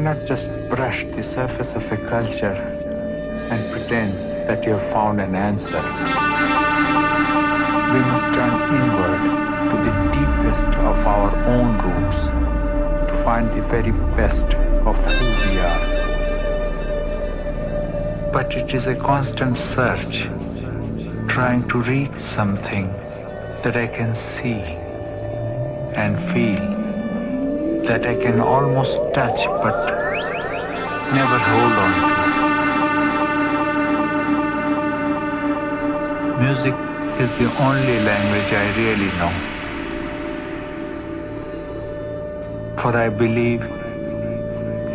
Cannot just brush the surface of a culture and pretend that you have found an answer. We must turn inward to the deepest of our own roots to find the very best of who we are. But it is a constant search, trying to reach something that I can see and feel, that I can almost touch but never hold on to. Music is the only language I really know. For I believe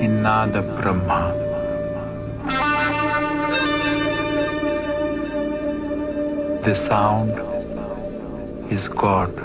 in Nada Brahma. The sound is God.